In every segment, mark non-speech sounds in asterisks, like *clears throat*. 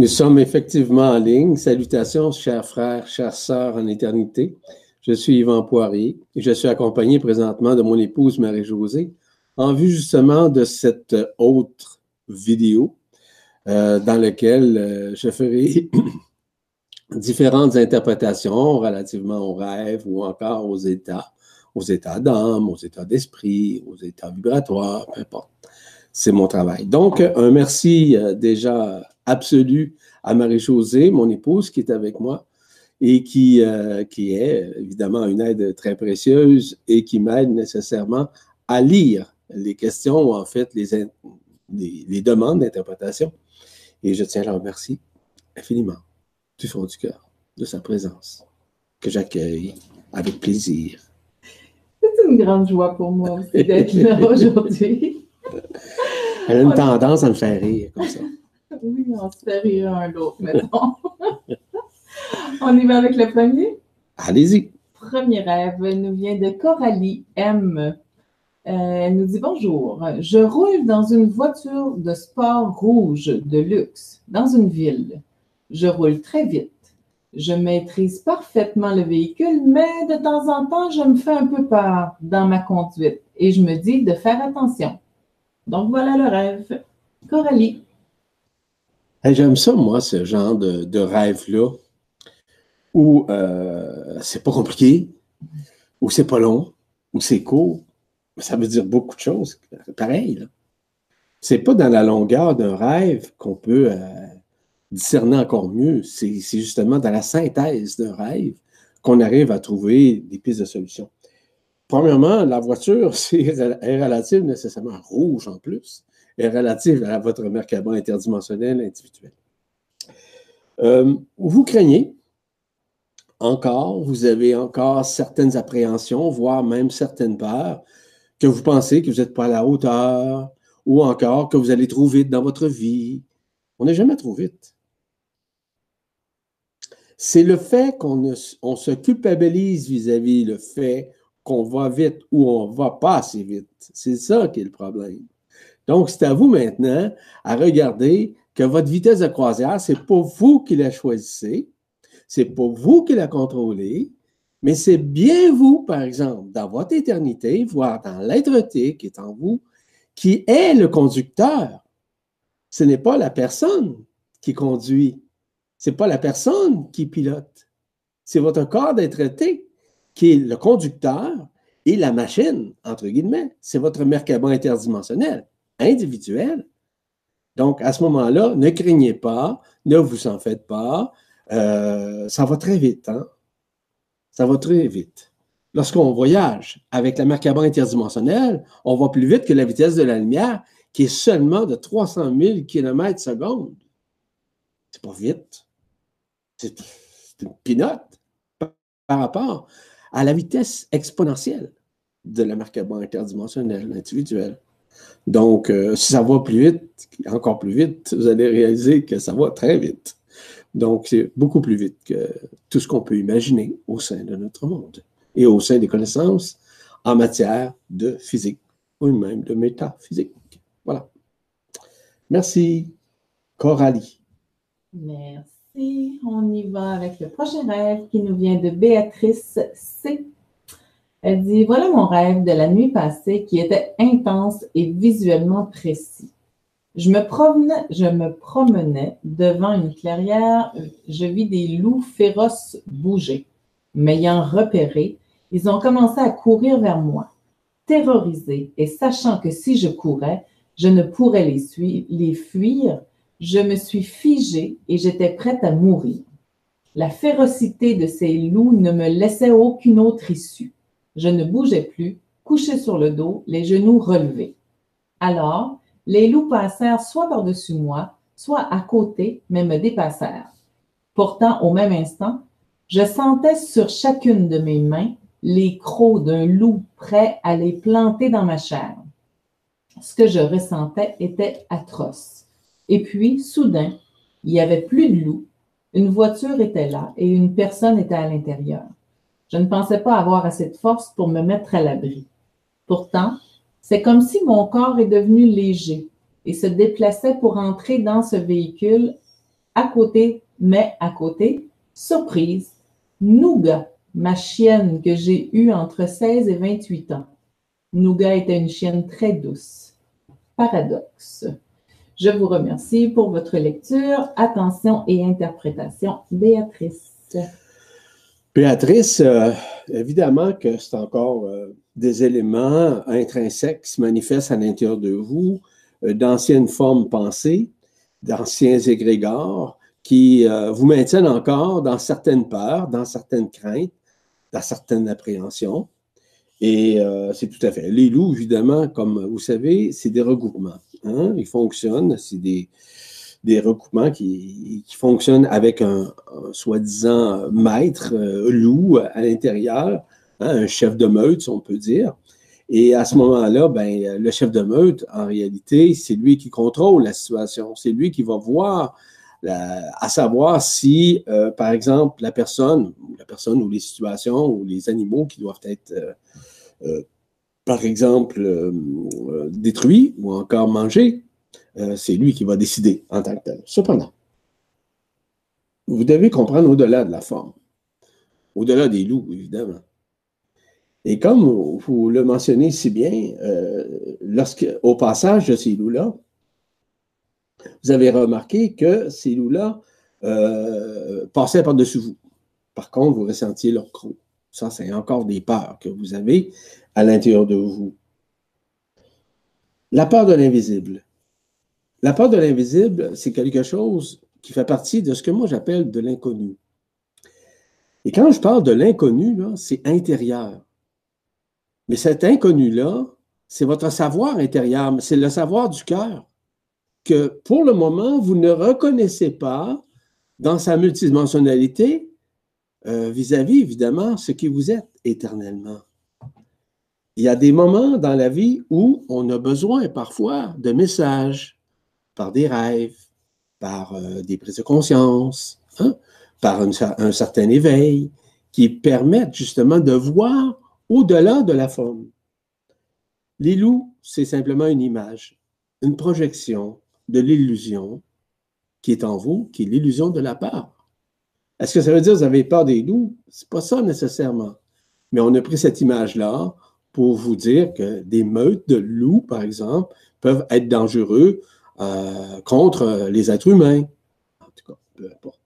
Nous sommes effectivement en ligne. Salutations, chers frères, chères sœurs en éternité. Je suis Yvan Poirier et je suis accompagné présentement de mon épouse Marie-Josée en vue justement de cette autre vidéo euh, dans laquelle euh, je ferai *clears throat* différentes interprétations relativement aux rêves ou encore aux états, aux états d'âme, aux états d'esprit, aux états vibratoires, peu importe. C'est mon travail. Donc, un merci euh, déjà absolu à Marie-Josée, mon épouse, qui est avec moi et qui, euh, qui est évidemment une aide très précieuse et qui m'aide nécessairement à lire les questions ou en fait les, les, demandes d'interprétation. Et je tiens à la remercier infiniment du fond du cœur de sa présence que j'accueille avec plaisir. C'est une grande joie pour moi aussi d'être là *laughs* aujourd'hui. Elle a une tendance à me faire rire comme ça. *laughs* Fait rire un l'autre, mettons. *laughs* on y va avec le premier? Allez-y. Premier rêve nous vient de Coralie M. Euh, elle nous dit bonjour. Je roule dans une voiture de sport rouge de luxe dans une ville. Je roule très vite. Je maîtrise parfaitement le véhicule, mais de temps en temps, je me fais un peu peur dans ma conduite et je me dis de faire attention. Donc voilà le rêve. Coralie. J'aime ça, moi, ce genre de, rêve-là, où euh, c'est pas compliqué, où c'est pas long, où c'est court. Ça veut dire beaucoup de choses. Pareil, là. C'est pas dans la longueur d'un rêve qu'on peut euh, discerner encore mieux. C'est justement dans la synthèse d'un rêve qu'on arrive à trouver des pistes de solution. Premièrement, la voiture *laughs* c'est, est relative nécessairement rouge en plus est relative à votre Merkaba interdimensionnel individuel. Euh, vous craignez encore, vous avez encore certaines appréhensions, voire même certaines peurs, que vous pensez que vous n'êtes pas à la hauteur, ou encore que vous allez trop vite dans votre vie. On n'est jamais trop vite. C'est le fait qu'on se culpabilise vis-à-vis le fait qu'on va vite ou on ne va pas assez vite. C'est ça qui est le problème. Donc, c'est à vous maintenant à regarder que votre vitesse de croisière, ce n'est pas vous qui la choisissez, c'est pas vous qui la contrôlez, mais c'est bien vous, par exemple, dans votre éternité, voire dans l'être-té qui est en vous, qui est le conducteur. Ce n'est pas la personne qui conduit. Ce n'est pas la personne qui pilote. C'est votre corps d'être-té qui est le conducteur et la machine, entre guillemets. C'est votre Merkaba interdimensionnel individuel. Donc, à ce moment-là, ne craignez pas, ne vous en faites pas. Euh, ça va très vite. Hein? Ça va très vite. Lorsqu'on voyage avec la Merkaba interdimensionnelle, on va plus vite que la vitesse de la lumière, qui est seulement de 300 000 km seconde. C'est pas vite. C'est une pinote par rapport à la vitesse exponentielle de la Merkaba interdimensionnelle individuelle. Donc, euh, si ça va plus vite, encore plus vite, vous allez réaliser que ça va très vite. Donc, c'est beaucoup plus vite que tout ce qu'on peut imaginer au sein de notre monde et au sein des connaissances en matière de physique ou même de métaphysique. Voilà. Merci, Coralie. Merci. On y va avec le prochain rêve qui nous vient de Béatrice C. Elle dit Voilà mon rêve de la nuit passée qui était intense et visuellement précis. Je me promenais, je me promenais devant une clairière, je vis des loups féroces bouger. M'ayant repéré, ils ont commencé à courir vers moi. Terrorisé et sachant que si je courais, je ne pourrais les, les fuir, je me suis figée et j'étais prête à mourir. La férocité de ces loups ne me laissait aucune autre issue. Je ne bougeais plus, couché sur le dos, les genoux relevés. Alors, les loups passèrent soit par-dessus moi, soit à côté, mais me dépassèrent. Pourtant, au même instant, je sentais sur chacune de mes mains les crocs d'un loup prêt à les planter dans ma chair. Ce que je ressentais était atroce. Et puis, soudain, il n'y avait plus de loup, une voiture était là et une personne était à l'intérieur. Je ne pensais pas avoir assez de force pour me mettre à l'abri. Pourtant, c'est comme si mon corps est devenu léger et se déplaçait pour entrer dans ce véhicule À côté, mais à côté, surprise, Nougat, ma chienne que j'ai eue entre 16 et 28 ans. Nougat était une chienne très douce. Paradoxe. Je vous remercie pour votre lecture. Attention et interprétation. Béatrice. Béatrice, euh, évidemment que c'est encore euh, des éléments intrinsèques qui se manifestent à l'intérieur de vous, euh, d'anciennes formes pensées, d'anciens égrégores qui vous maintiennent encore dans certaines peurs, dans certaines craintes, dans certaines appréhensions. Et c'est tout à fait. Les loups, évidemment, comme vous savez, c'est des regroupements. Hein? Ils fonctionnent, c'est des, des recoupements qui, fonctionnent avec un, soi-disant maître euh, loup à l'intérieur, hein, un chef de meute, on peut dire. Et à ce moment-là, ben, le chef de meute, en réalité, c'est lui qui contrôle la situation. C'est lui qui va voir, à savoir si, euh, par exemple, la personne, la personne ou les situations ou les animaux qui doivent être, euh, par exemple, détruits ou encore mangés, euh, c'est lui qui va décider en tant que tel. Cependant, vous devez comprendre au-delà de la forme, au-delà des loups, évidemment. Et comme vous le mentionnez si bien, euh, au passage de ces loups-là, vous avez remarqué que ces loups-là euh, passaient par-dessus vous. Par contre, vous ressentiez leur croc. Ça, c'est encore des peurs que vous avez à l'intérieur de vous. La peur de l'invisible. La peur de l'invisible, c'est quelque chose qui fait partie de ce que moi j'appelle de l'inconnu. Et quand je parle de l'inconnu, c'est intérieur. Mais cet inconnu-là, c'est votre savoir intérieur, c'est le savoir du cœur que pour le moment, vous ne reconnaissez pas dans sa multidimensionnalité euh, vis-à-vis, évidemment, ce qui vous êtes éternellement. Il y a des moments dans la vie où on a besoin parfois de messages, par des rêves, par euh, des prises de conscience, hein, par un, certain éveil, qui permettent justement de voir au-delà de la forme. Les loups, c'est simplement une image, une projection de l'illusion qui est en vous, qui est l'illusion de la peur. Est-ce que ça veut dire que vous avez peur des loups? C'est pas ça nécessairement. Mais on a pris cette image-là pour vous dire que des meutes de loups, par exemple, peuvent être dangereux euh, contre les êtres humains. En tout cas, peu importe.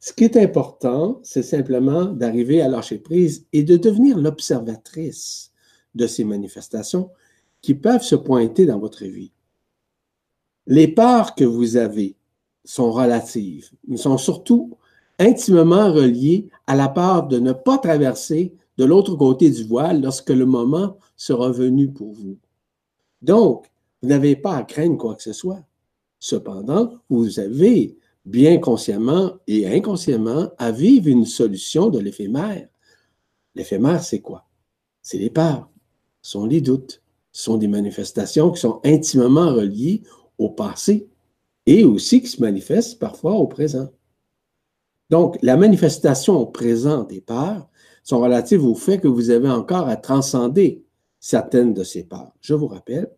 Ce qui est important, c'est simplement d'arriver à lâcher prise et de devenir l'observatrice de ces manifestations qui peuvent se pointer dans votre vie. Les peurs que vous avez sont relatives, mais sont surtout intimement reliées à la peur de ne pas traverser de l'autre côté du voile lorsque le moment sera venu pour vous. Donc, vous n'avez pas à craindre quoi que ce soit. Cependant, vous avez bien consciemment et inconsciemment à vivre une solution de l'éphémère. L'éphémère, c'est quoi? C'est les peurs, ce sont les doutes, ce sont des manifestations qui sont intimement reliées au passé et aussi qui se manifestent parfois au présent. Donc, la manifestation au présent des peurs sont relatives au fait que vous avez encore à transcender certaines de ces peurs. Je vous rappelle,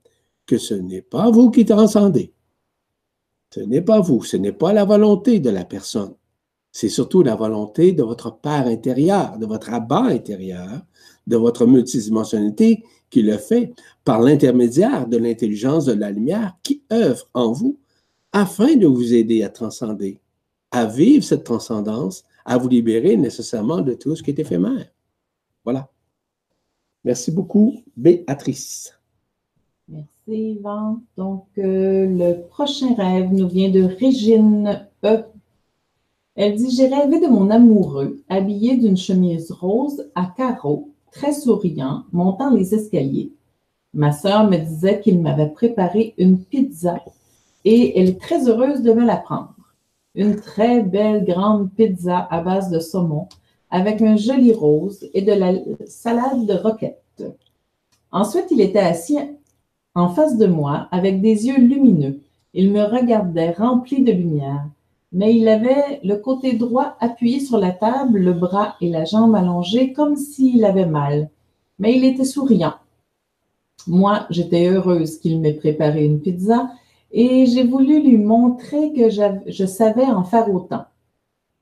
que ce n'est pas vous qui transcendez. Ce n'est pas vous, ce n'est pas la volonté de la personne. C'est surtout la volonté de votre Père intérieur, de votre abat intérieur, de votre multidimensionnalité qui le fait par l'intermédiaire de l'intelligence de la lumière qui œuvre en vous afin de vous aider à transcender, à vivre cette transcendance, à vous libérer nécessairement de tout ce qui est éphémère. Voilà. Merci beaucoup, Béatrice. Merci Yvan. Donc, euh, le prochain rêve nous vient de Régine E. Elle dit J'ai rêvé de mon amoureux, habillé d'une chemise rose à carreaux, très souriant, montant les escaliers. Ma sœur me disait qu'il m'avait préparé une pizza et elle est très heureuse de me la prendre. Une très belle grande pizza à base de saumon avec un joli rose et de la salade de roquette. Ensuite, il était assis en face de moi, avec des yeux lumineux. Il me regardait rempli de lumière, mais il avait le côté droit appuyé sur la table, le bras et la jambe allongés comme s'il avait mal. Mais il était souriant. Moi, j'étais heureuse qu'il m'ait préparé une pizza et j'ai voulu lui montrer que je savais en faire autant.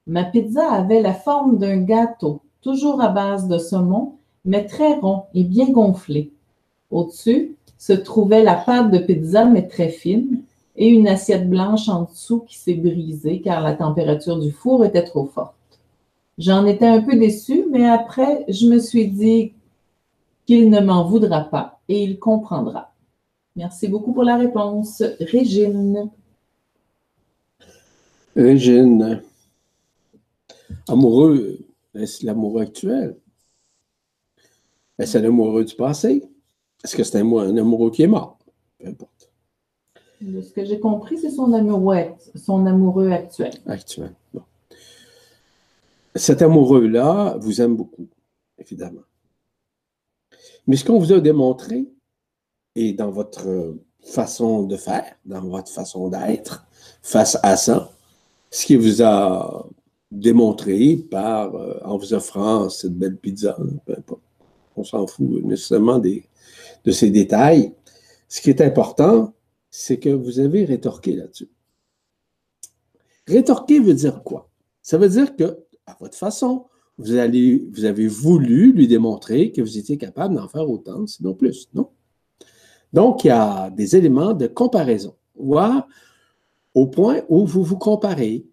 Ma pizza avait la forme d'un gâteau, toujours à base de saumon, mais très rond et bien gonflé. Au-dessus se trouvait la pâte de pizza, mais très fine, et une assiette blanche en dessous qui s'est brisée car la température du four était trop forte. J'en étais un peu déçue, mais après, je me suis dit qu'il ne m'en voudra pas et il comprendra. Merci beaucoup pour la réponse. Régine. Régine. Amoureux, est-ce l'amoureux actuel? Est-ce l'amoureux du passé? Est-ce que c'est un, amoureux qui est mort? Peu importe. De ce que j'ai compris, c'est son amoureux, son amoureux actuel. Actuel. Cet amoureux-là vous aime beaucoup, évidemment. Mais ce qu'on vous a démontré, et dans votre façon de faire, dans votre façon d'être face à ça, ce qui vous a démontré par, euh, en vous offrant cette belle pizza, peu importe, on s'en fout nécessairement des, de ces détails. Ce qui est important, c'est que vous avez rétorqué là-dessus. Rétorquer veut dire quoi? Ça veut dire que, à votre façon, vous, avez voulu lui démontrer que vous étiez capable d'en faire autant, sinon plus, non? Donc, il y a des éléments de comparaison, voire au point où vous vous comparez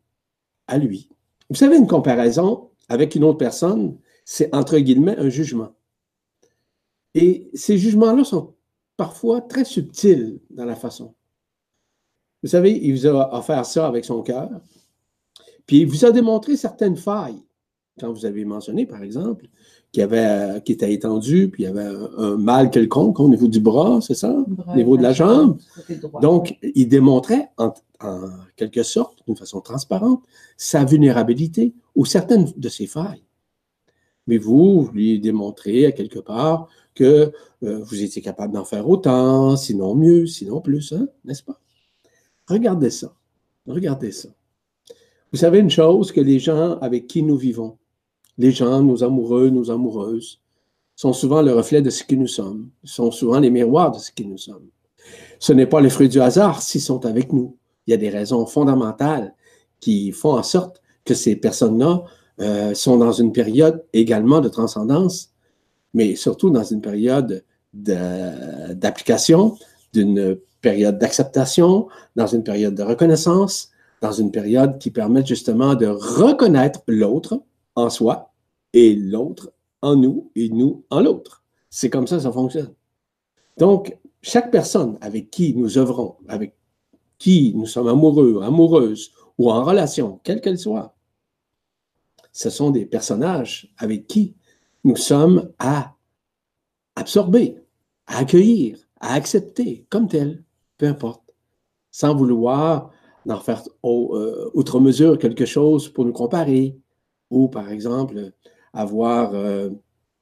à lui. Vous savez, une comparaison avec une autre personne, c'est entre guillemets un jugement. Et ces jugements-là sont parfois très subtils dans la façon. Vous savez, il vous a offert ça avec son cœur, puis il vous a démontré certaines failles. Quand vous avez mentionné, par exemple, qui, avait, qui était étendu, puis il y avait un, mal quelconque au niveau du bras, c'est ça? au niveau de la jambe. Donc, il démontrait en, quelque sorte, d'une façon transparente, sa vulnérabilité ou certaines de ses failles. Mais vous, vous lui démontrez à quelque part que euh, vous étiez capable d'en faire autant, sinon mieux, sinon plus, hein, n'est-ce pas? Regardez ça. Regardez ça. Vous savez une chose que les gens avec qui nous vivons, les gens, nos amoureux, nos amoureuses, sont souvent le reflet de ce que nous sommes, sont souvent les miroirs de ce que nous sommes. Ce n'est pas les fruits du hasard s'ils sont avec nous. Il y a des raisons fondamentales qui font en sorte que ces personnes-là euh, sont dans une période également de transcendance, mais surtout dans une période d'application, d'une période d'acceptation, dans une période de reconnaissance, dans une période qui permet justement de reconnaître l'autre, en soi et l'autre en nous et nous en l'autre. C'est comme ça que ça fonctionne. Donc, chaque personne avec qui nous œuvrons, avec qui nous sommes amoureux, amoureuses ou en relation, quelle qu'elle soit, ce sont des personnages avec qui nous sommes à absorber, à accueillir, à accepter comme tel, peu importe, sans vouloir en faire euh, outre mesure quelque chose pour nous comparer, ou, par exemple, avoir euh,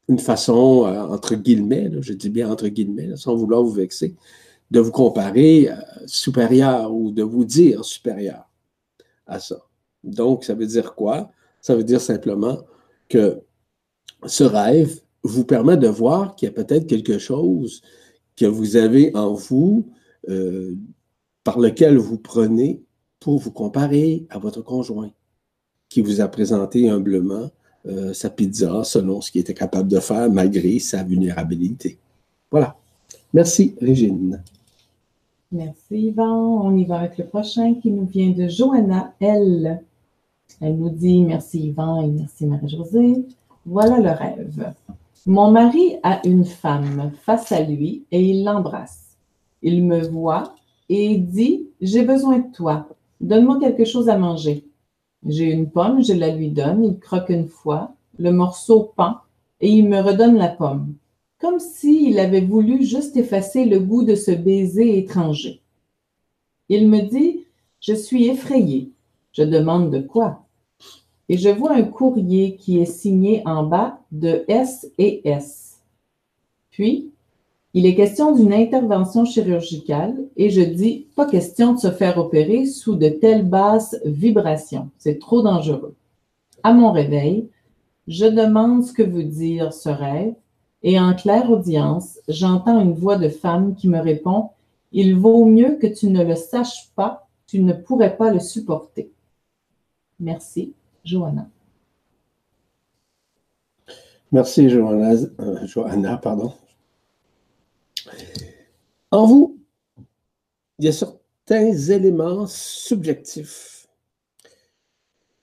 une façon, euh, entre guillemets, je dis bien entre guillemets, sans vouloir vous vexer, de vous comparer supérieur ou de vous dire supérieur à ça. Donc, ça veut dire quoi? Ça veut dire simplement que ce rêve vous permet de voir qu'il y a peut-être quelque chose que vous avez en vous par lequel vous prenez pour vous comparer à votre conjoint qui vous a présenté humblement euh, sa pizza selon ce qu'il était capable de faire malgré sa vulnérabilité. Voilà. Merci, Régine. Merci, Yvan. On y va avec le prochain qui nous vient de Johanna L. Elle nous dit Merci, Yvan, et merci, Marie-Josée. Voilà le rêve. Mon mari a une femme face à lui et il l'embrasse. Il me voit et dit J'ai besoin de toi. Donne-moi quelque chose à manger. J'ai une pomme, je la lui donne, il croque une fois, le morceau pend et il me redonne la pomme, comme s'il avait voulu juste effacer le goût de ce baiser étranger. Il me dit Je suis effrayé. Je demande de quoi? Et je vois un courrier qui est signé en bas de S et S. Puis, il est question d'une intervention chirurgicale et je dis pas question de se faire opérer sous de telles basses vibrations. C'est trop dangereux. À mon réveil, je demande ce que veut dire ce rêve et en claire audience, j'entends une voix de femme qui me répond Il vaut mieux que tu ne le saches pas, tu ne pourrais pas le supporter. Merci, Johanna. Merci, Johanna, euh, Johanna pardon. En vous, il y a certains éléments subjectifs,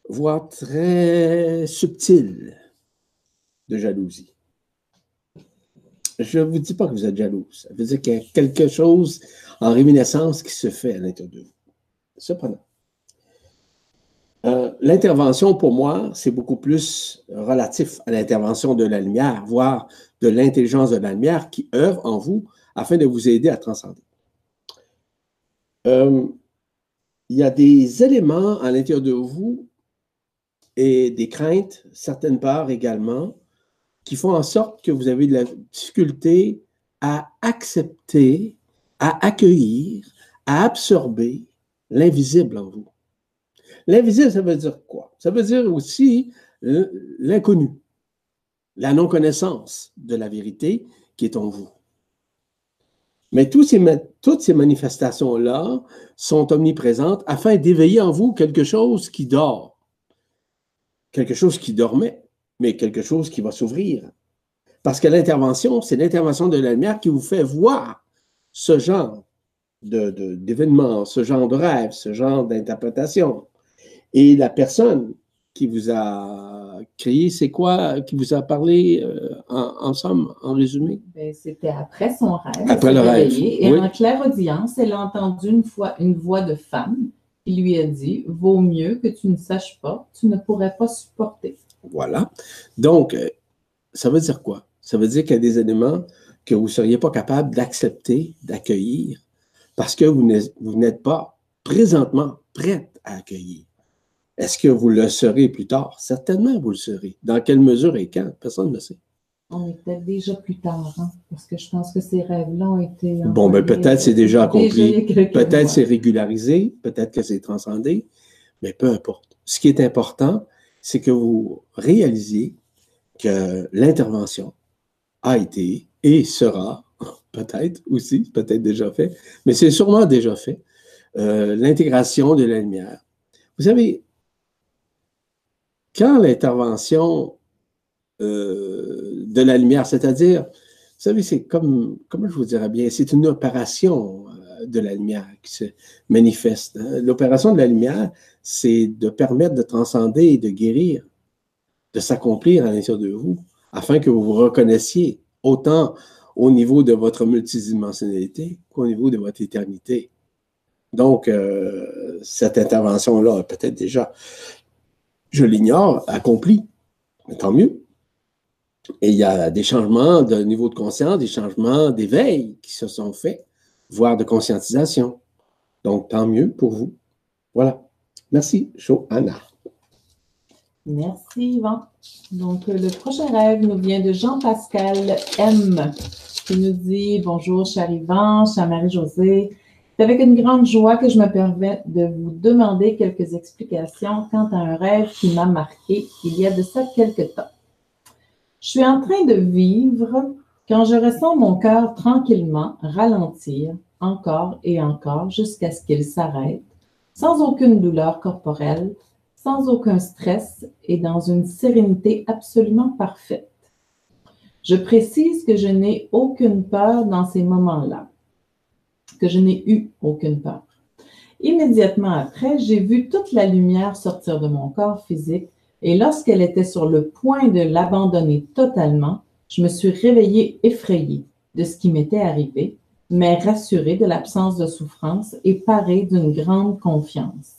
voire très subtils de jalousie. Je ne vous dis pas que vous êtes jaloux. Ça veut dire qu'il y a quelque chose en réminiscence qui se fait à l'intérieur de vous. Cependant, l'intervention, pour moi, c'est beaucoup plus relatif à l'intervention de la lumière, voire de l'intelligence de la lumière qui œuvre en vous afin de vous aider à transcender. Euh, il y a des éléments à l'intérieur de vous et des craintes, certaines parts également, qui font en sorte que vous avez de la difficulté à accepter, à accueillir, à absorber l'invisible en vous. L'invisible, ça veut dire quoi? Ça veut dire aussi l'inconnu, la non-connaissance de la vérité qui est en vous. Mais toutes ces manifestations-là sont omniprésentes afin d'éveiller en vous quelque chose qui dort, quelque chose qui dormait, mais quelque chose qui va s'ouvrir. Parce que l'intervention, c'est l'intervention de la lumière qui vous fait voir ce genre d'événements, ce genre de rêve, ce genre d'interprétation. Et la personne qui vous a créé, c'est quoi, qui vous a parlé euh, en, somme, en résumé? Ben, c'était après son rêve. Après le rêve. Et en claire audience, elle a entendu une fois une voix de femme qui lui a dit Vaut mieux que tu ne saches pas, tu ne pourrais pas supporter. Voilà. Donc, euh, ça veut dire quoi? Ça veut dire qu'il y a des éléments que vous ne seriez pas capable d'accepter, d'accueillir, parce que vous n'êtes pas présentement prête à accueillir. Est-ce que vous le serez plus tard? Certainement, vous le serez. Dans quelle mesure et quand? Personne ne le sait. On est peut-être déjà plus tard, hein, parce que je pense que ces rêves-là ont été. Bon, ben peut-être c'est déjà accompli. Peut-être c'est régularisé, peut-être que c'est transcendé, mais peu importe. Ce qui est important, c'est que vous réalisiez que l'intervention a été et sera, *laughs* peut-être aussi, peut-être déjà fait, mais c'est sûrement déjà fait, euh, l'intégration de la lumière. Vous savez, quand l'intervention euh, de la lumière, c'est-à-dire, vous savez, c'est comme, comment je vous dirais bien, c'est une opération euh, de la lumière qui se manifeste. Hein. L'opération de la lumière, c'est de permettre de transcender et de guérir, de s'accomplir à l'intérieur de vous, afin que vous vous reconnaissiez autant au niveau de votre multidimensionnalité qu'au niveau de votre éternité. Donc, euh, cette intervention-là, peut-être déjà je l'ignore, accompli. Tant mieux. Et il y a des changements de niveau de conscience, des changements d'éveil qui se sont faits, voire de conscientisation. Donc, tant mieux pour vous. Voilà. Merci, Johanna. Merci, Yvan. Donc, le prochain rêve nous vient de Jean-Pascal M, qui nous dit Bonjour, cher Yvan, cher Marie-Josée. C'est avec une grande joie que je me permets de vous demander quelques explications quant à un rêve qui m'a marqué il y a de ça quelques temps. Je suis en train de vivre quand je ressens mon cœur tranquillement ralentir encore et encore jusqu'à ce qu'il s'arrête, sans aucune douleur corporelle, sans aucun stress et dans une sérénité absolument parfaite. Je précise que je n'ai aucune peur dans ces moments-là que je n'ai eu aucune peur. Immédiatement après, j'ai vu toute la lumière sortir de mon corps physique et lorsqu'elle était sur le point de l'abandonner totalement, je me suis réveillée effrayée de ce qui m'était arrivé, mais rassurée de l'absence de souffrance et parée d'une grande confiance.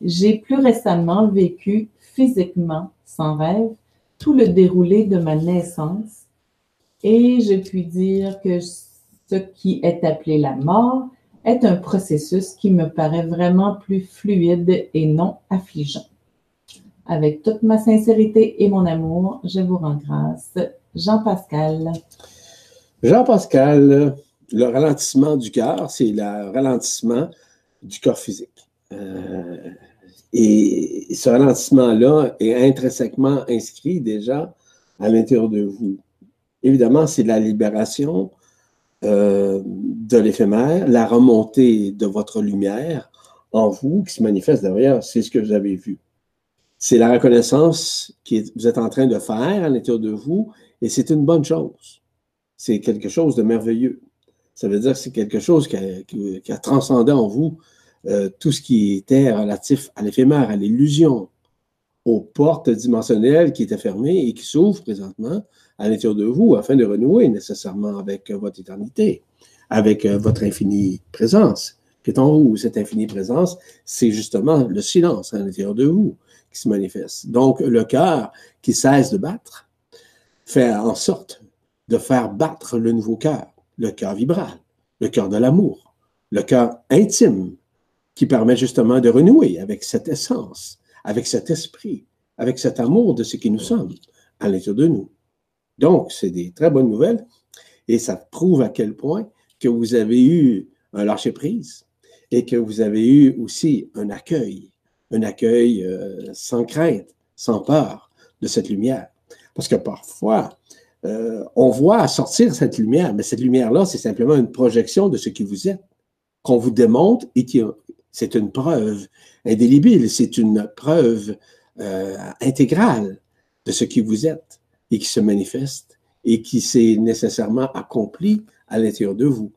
J'ai plus récemment vécu physiquement, sans rêve, tout le déroulé de ma naissance et je puis dire que ce qui est appelé la mort est un processus qui me paraît vraiment plus fluide et non affligeant. Avec toute ma sincérité et mon amour, je vous rends grâce. Jean-Pascal. Jean-Pascal, le ralentissement du cœur, c'est le ralentissement du corps physique. Euh, et ce ralentissement-là est intrinsèquement inscrit déjà à l'intérieur de vous. Évidemment, c'est la libération euh, de l'éphémère, la remontée de votre lumière en vous qui se manifeste derrière, c'est ce que vous avez vu. C'est la reconnaissance que vous êtes en train de faire à l'intérieur de vous et c'est une bonne chose. C'est quelque chose de merveilleux. Ça veut dire que c'est quelque chose qui a, transcendé en vous euh, tout ce qui était relatif à l'éphémère, à l'illusion, aux portes dimensionnelles qui étaient fermées et qui s'ouvrent présentement à l'intérieur de vous afin de renouer nécessairement avec votre éternité, avec euh, votre infinie présence qui est en vous. Cette infinie présence, c'est justement le silence à l'intérieur de vous qui se manifeste. Donc, le cœur qui cesse de battre fait en sorte de faire battre le nouveau cœur, le cœur vibral, le cœur de l'amour, le cœur intime qui permet justement de renouer avec cette essence, avec cet esprit, avec cet amour de ce qui nous sommes à l'intérieur de nous. Donc, c'est des très bonnes nouvelles et ça prouve à quel point que vous avez eu un lâcher-prise et que vous avez eu aussi un accueil, un accueil euh, sans crainte, sans peur de cette lumière. Parce que parfois, euh, on voit sortir cette lumière, mais cette lumière-là, c'est simplement une projection de ce qui vous êtes, qu'on vous démontre et qui c'est une preuve indélébile, c'est une preuve euh, intégrale de ce qui vous êtes et qui se manifeste et qui s'est nécessairement accompli à l'intérieur de vous.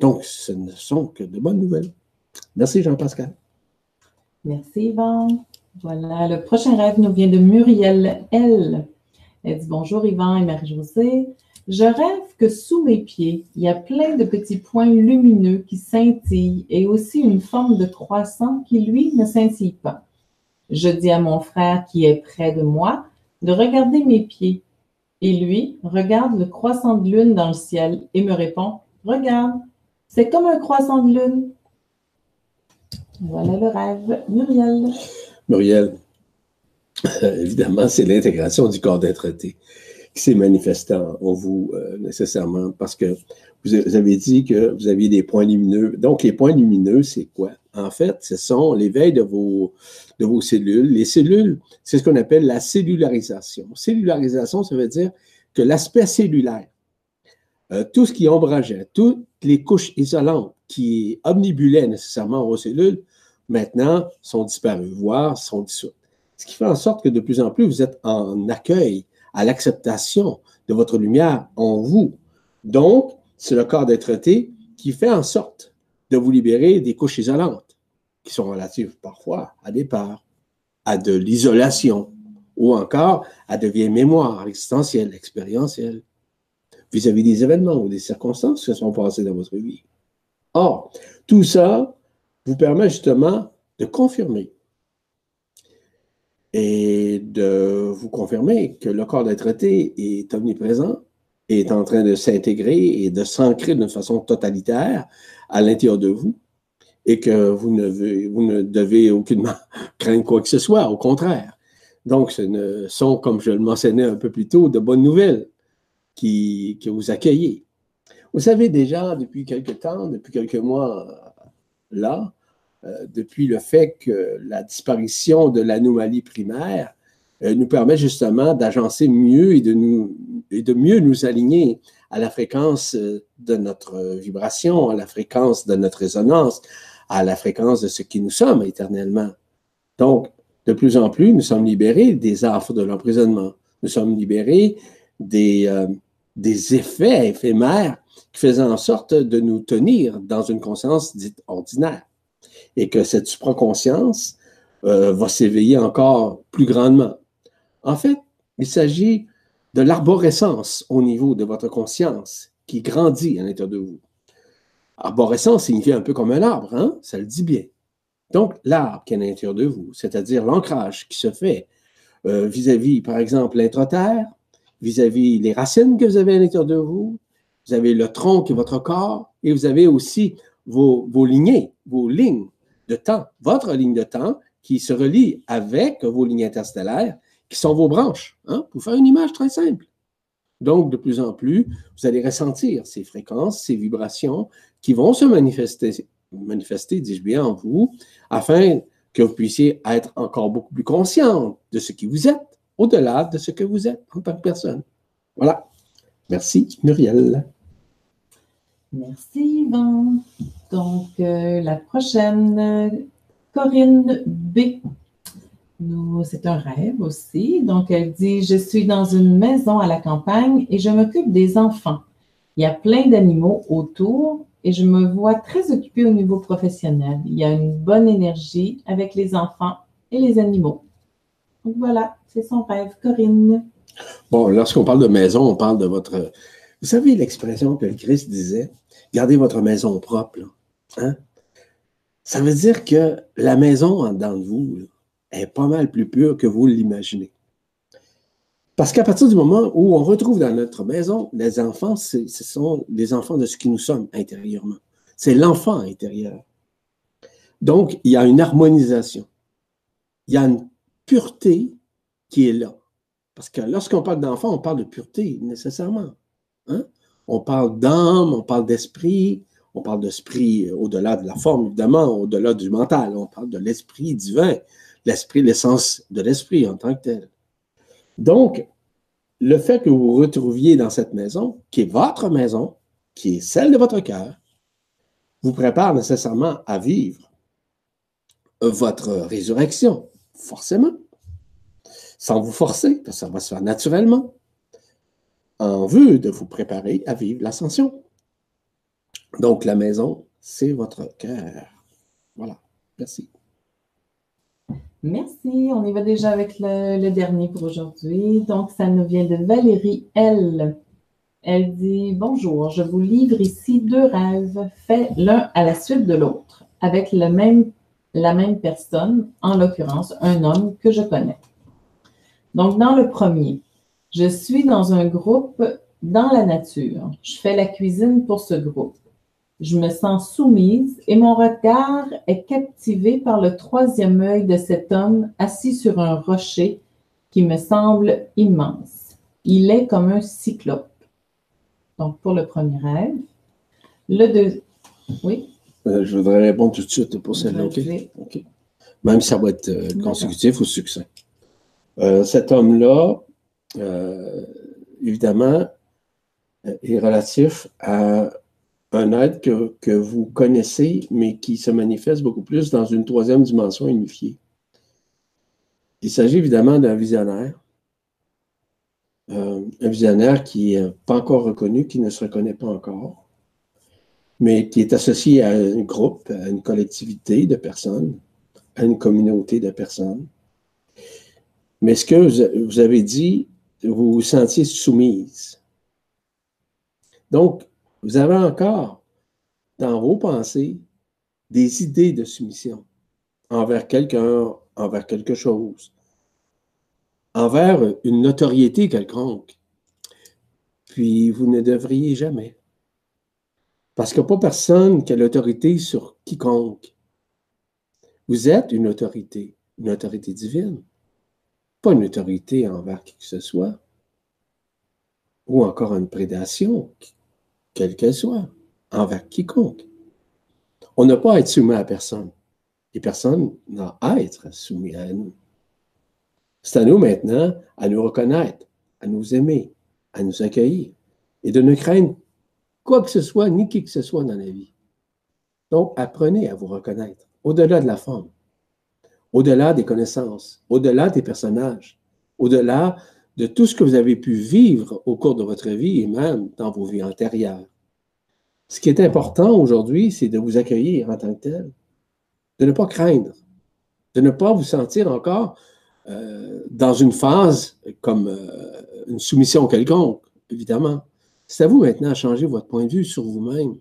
Donc, ce ne sont que de bonnes nouvelles. Merci Jean-Pascal. Merci Yvan. Voilà, le prochain rêve nous vient de Muriel L. Elle dit Bonjour Yvan et Marie-Josée. Je rêve que sous mes pieds, il y a plein de petits points lumineux qui scintillent et aussi une forme de croissant qui, lui, ne scintille pas. Je dis à mon frère qui est près de moi de regarder mes pieds. Et lui regarde le croissant de lune dans le ciel et me répond Regarde, c'est comme un croissant de lune. Voilà le rêve. Muriel. Muriel, *laughs* évidemment, c'est l'intégration du corps d'être qui s'est manifestant en vous euh, nécessairement parce que vous avez dit que vous aviez des points lumineux. Donc, les points lumineux, c'est quoi? En fait, ce sont l'éveil de vos, de vos cellules. Les cellules, c'est ce qu'on appelle la cellularisation. Cellularisation, ça veut dire que l'aspect cellulaire, euh, tout ce qui ombrageait, toutes les couches isolantes qui omnibulaient nécessairement vos cellules, maintenant sont disparues, voire sont dissoutes. Ce qui fait en sorte que de plus en plus, vous êtes en accueil à l'acceptation de votre lumière en vous. Donc, c'est le corps d'être qui fait en sorte de vous libérer des couches isolantes, qui sont relatives parfois à des peurs, à de l'isolation, ou encore à de vieilles mémoires existentielles, expérientielles vis-à-vis des événements ou des circonstances qui se sont passées dans votre vie. Or, tout ça vous permet justement de confirmer et de vous confirmer que le corps d'être est omniprésent, est en train de s'intégrer et de s'ancrer d'une façon totalitaire à l'intérieur de vous et que vous ne, devez aucunement *laughs* craindre quoi que ce soit, au contraire. Donc, ce sont, comme je le mentionnais un peu plus tôt, de bonnes nouvelles qui, que vous accueillez. Vous savez déjà depuis quelque temps, depuis quelques mois là, euh, depuis le fait que la disparition de l'anomalie primaire euh, nous permet justement d'agencer mieux et de, mieux nous aligner à la fréquence euh, de notre vibration, à la fréquence de notre résonance, à la fréquence de ce qui nous sommes éternellement. Donc, de plus en plus, nous sommes libérés des affres de l'emprisonnement. Nous sommes libérés des, des effets éphémères qui faisaient en sorte de nous tenir dans une conscience dite ordinaire. Et que cette supraconscience euh, va s'éveiller encore plus grandement. En fait, il s'agit de l'arborescence au niveau de votre conscience qui grandit à l'intérieur de vous. Arborescence signifie un peu comme un arbre, hein? ça le dit bien. Donc, l'arbre qui est à l'intérieur de vous, c'est-à-dire l'ancrage qui se fait euh, vis-à-vis, par exemple, l'intraterre, vis-à-vis les racines que vous avez à l'intérieur de vous, vous avez le tronc qui est votre corps, et vous avez aussi vos, vos lignées, vos lignes de temps, votre ligne de temps qui se relie avec vos lignes interstellaires, qui sont vos branches, hein, pour faire une image très simple. Donc, de plus en plus, vous allez ressentir ces fréquences, ces vibrations qui vont se manifester, dis-je bien, en vous, afin que vous puissiez être encore beaucoup plus conscient de ce qui vous êtes au-delà de ce que vous êtes en tant que personne. Voilà. Merci, Muriel. Merci Yvan. Donc, euh, la prochaine, Corinne B. C'est un rêve aussi. Donc, elle dit, je suis dans une maison à la campagne et je m'occupe des enfants. Il y a plein d'animaux autour et je me vois très occupée au niveau professionnel. Il y a une bonne énergie avec les enfants et les animaux. Donc voilà, c'est son rêve. Corinne. Bon, lorsqu'on parle de maison, on parle de votre... Vous savez l'expression que le Christ disait, gardez votre maison propre. Hein? Ça veut dire que la maison en dedans de vous est pas mal plus pure que vous l'imaginez. Parce qu'à partir du moment où on retrouve dans notre maison, les enfants, ce sont les enfants de ce qui nous sommes intérieurement. C'est l'enfant intérieur. Donc, il y a une harmonisation. Il y a une pureté qui est là. Parce que lorsqu'on parle d'enfant, on parle de pureté, nécessairement. Hein? On parle d'âme, on parle d'esprit, on parle d'esprit au-delà de la forme, évidemment, au-delà du mental. On parle de l'esprit divin, l'esprit, l'essence de l'esprit en tant que tel. Donc, le fait que vous vous retrouviez dans cette maison, qui est votre maison, qui est celle de votre cœur, vous prépare nécessairement à vivre votre résurrection, forcément, sans vous forcer, parce que ça va se faire naturellement, en vue de vous préparer à vivre l'ascension. Donc, la maison, c'est votre cœur. Voilà. Merci. Merci. On y va déjà avec le, dernier pour aujourd'hui. Donc, ça nous vient de Valérie L. Elle dit Bonjour, je vous livre ici deux rêves faits l'un à la suite de l'autre, avec la même personne, en l'occurrence un homme que je connais. Donc, dans le premier, je suis dans un groupe dans la nature. Je fais la cuisine pour ce groupe. Je me sens soumise et mon regard est captivé par le troisième œil de cet homme assis sur un rocher qui me semble immense. Il est comme un cyclope. Donc, pour le premier rêve. Le deux. Oui? Euh, je voudrais répondre tout de suite pour celle-là. Même si ça va être euh, consécutif ou succès. Euh, cet homme-là, évidemment, est relatif à un être que, vous connaissez, mais qui se manifeste beaucoup plus dans une troisième dimension unifiée. Il s'agit évidemment d'un visionnaire, euh, un visionnaire qui n'est pas encore reconnu, qui ne se reconnaît pas encore, mais qui est associé à un groupe, à une collectivité de personnes, à une communauté de personnes. Mais ce que vous avez dit, vous vous sentiez soumise. Donc, vous avez encore dans vos pensées des idées de soumission envers quelqu'un, envers quelque chose, envers une notoriété quelconque. Puis vous ne devriez jamais. Parce qu'il n'y a pas personne qui a l'autorité sur quiconque. Vous êtes une autorité, une autorité divine, pas une autorité envers qui que ce soit, ou encore une prédation quelle qu'elle soit, envers quiconque. On n'a pas à être soumis à personne. Et personne n'a à être soumis à nous. C'est à nous maintenant à nous reconnaître, à nous aimer, à nous accueillir et de ne craindre quoi que ce soit ni qui que ce soit dans la vie. Donc, apprenez à vous reconnaître au-delà de la forme, au-delà des connaissances, au-delà des personnages, au-delà de tout ce que vous avez pu vivre au cours de votre vie et même dans vos vies antérieures. Ce qui est important aujourd'hui, c'est de vous accueillir en tant que tel, de ne pas craindre, de ne pas vous sentir encore euh, dans une phase comme euh, une soumission quelconque, évidemment. C'est à vous maintenant à changer votre point de vue sur vous-même,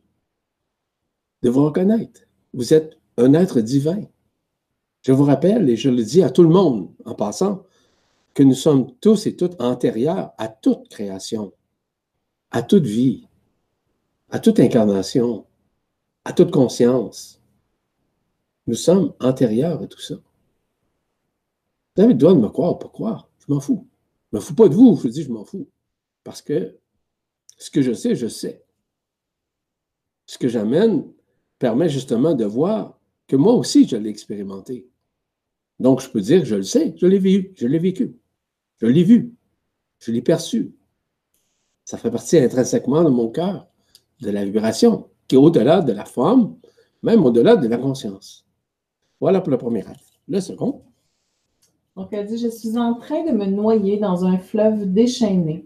de vous reconnaître. Vous êtes un être divin. Je vous rappelle, et je le dis à tout le monde en passant, que nous sommes tous et toutes antérieurs à toute création, à toute vie, à toute incarnation, à toute conscience. Nous sommes antérieurs à tout ça. Vous avez le droit de me croire ou pas croire. Je m'en fous. Je m'en fous pas de vous, je vous dis, je m'en fous. Parce que ce que je sais, je sais. Ce que j'amène permet justement de voir que moi aussi, je l'ai expérimenté. Donc, je peux dire je le sais, je l'ai vécu, je l'ai vécu. Je l'ai vu. Je l'ai perçu. Ça fait partie intrinsèquement de mon cœur, de la vibration, qui est au-delà de la forme, même au-delà de la conscience. Voilà pour le premier rêve. Le second. Donc, elle dit Je suis en train de me noyer dans un fleuve déchaîné.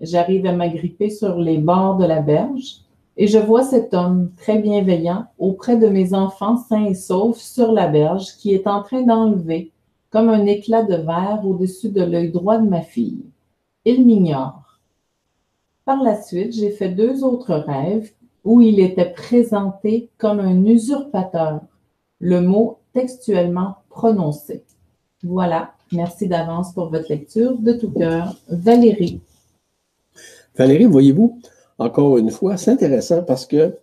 J'arrive à m'agripper sur les bords de la berge et je vois cet homme très bienveillant auprès de mes enfants sains et saufs sur la berge qui est en train d'enlever comme un éclat de verre au-dessus de l'œil droit de ma fille. Il m'ignore. Par la suite, j'ai fait deux autres rêves où il était présenté comme un usurpateur, le mot textuellement prononcé. Voilà, merci d'avance pour votre lecture. De tout cœur, Valérie. Valérie, voyez-vous, encore une fois, c'est intéressant parce que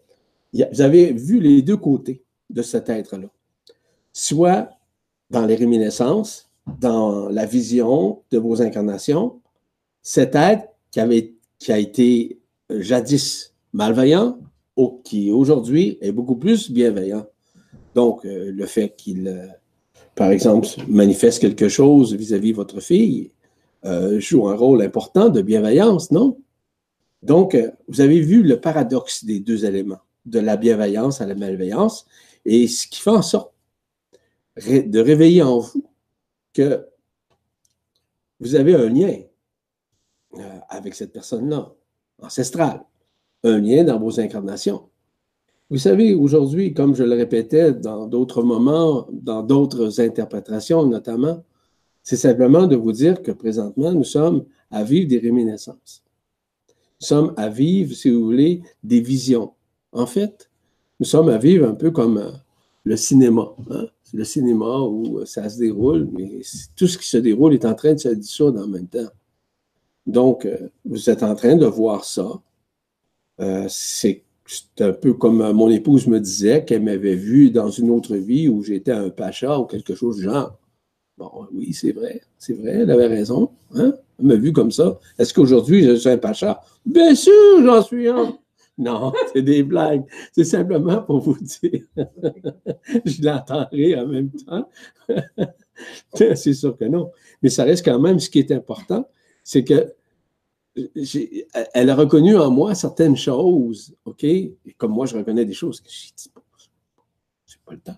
vous avez vu les deux côtés de cet être-là. Soit dans les réminiscences, dans la vision de vos incarnations, cet être qui, a été jadis malveillant, ou qui aujourd'hui est beaucoup plus bienveillant. Donc, euh, le fait qu'il, euh, par exemple, manifeste quelque chose vis-à-vis de votre fille, euh, joue un rôle important de bienveillance, non? Donc, vous avez vu le paradoxe des deux éléments, de la bienveillance à la malveillance, et ce qui fait en sorte de réveiller en vous que vous avez un lien avec cette personne-là, ancestrale, un lien dans vos incarnations. Vous savez, aujourd'hui, comme je le répétais dans d'autres moments, dans d'autres interprétations notamment, c'est simplement de vous dire que présentement, nous sommes à vivre des réminiscences. Nous sommes à vivre, si vous voulez, des visions. En fait, nous sommes à vivre un peu comme euh, le cinéma. Hein. Le cinéma où euh, ça se déroule, mais tout ce qui se déroule est en train de se dissoudre en même temps. Donc, euh, vous êtes en train de voir ça. c'est c'est un peu comme euh, mon épouse me disait qu'elle m'avait vu dans une autre vie où j'étais un pacha ou quelque chose du genre. Bon, oui, c'est vrai, c'est vrai, elle avait raison. Hein? Elle m'a vu comme ça. Est-ce qu'aujourd'hui, je suis un pacha? Bien sûr, j'en suis un. *laughs* Non, c'est des blagues. C'est simplement pour vous dire. *laughs* je l'entendrai en même temps. *laughs* c'est sûr que non. Mais ça reste quand même ce qui est important, c'est que elle a reconnu en moi certaines choses, OK? comme moi, je reconnais des choses que j'ai dit, c'est pas le temps.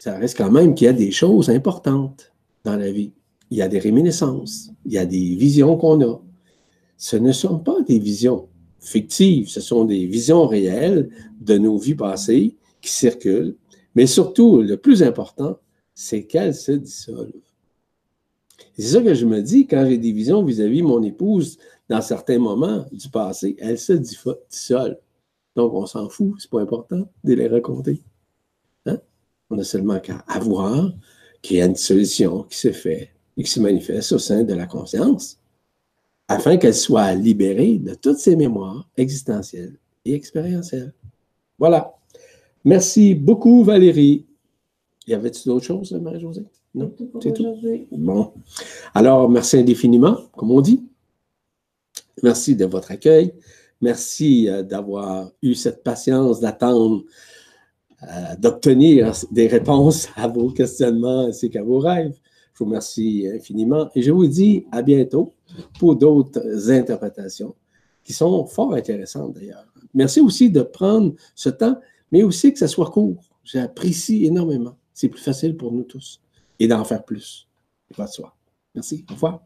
Ça reste quand même qu'il y a des choses importantes dans la vie. Il y a des réminiscences, il y a des visions qu'on a. Ce ne sont pas des visions fictives, ce sont des visions réelles de nos vies passées qui circulent. Mais surtout, le plus important, c'est qu'elles se dissolvent. C'est ça que je me dis quand j'ai des visions vis-à-vis -vis mon épouse dans certains moments du passé, elle se dissolve. Donc, on s'en fout, c'est pas important de les raconter. Hein? On a seulement qu'à avoir qu'il y a une solution qui se fait et qui se manifeste au sein de la conscience afin qu'elle soit libérée de toutes ses mémoires existentielles et expérientielles. Voilà. Merci beaucoup, Valérie. Y avait-il d'autres choses, Marie-Josée? Non, c'est tout? Bon. Alors, merci indéfiniment, comme on dit. Merci de votre accueil. Merci euh, d'avoir eu cette patience d'attendre, euh, d'obtenir des réponses à vos questionnements ainsi qu'à vos rêves. Je vous remercie infiniment et je vous dis à bientôt pour d'autres interprétations qui sont fort intéressantes d'ailleurs. Merci aussi de prendre ce temps, mais aussi que ça soit court. J'apprécie énormément. C'est plus facile pour nous tous et d'en faire plus. Merci. Au revoir.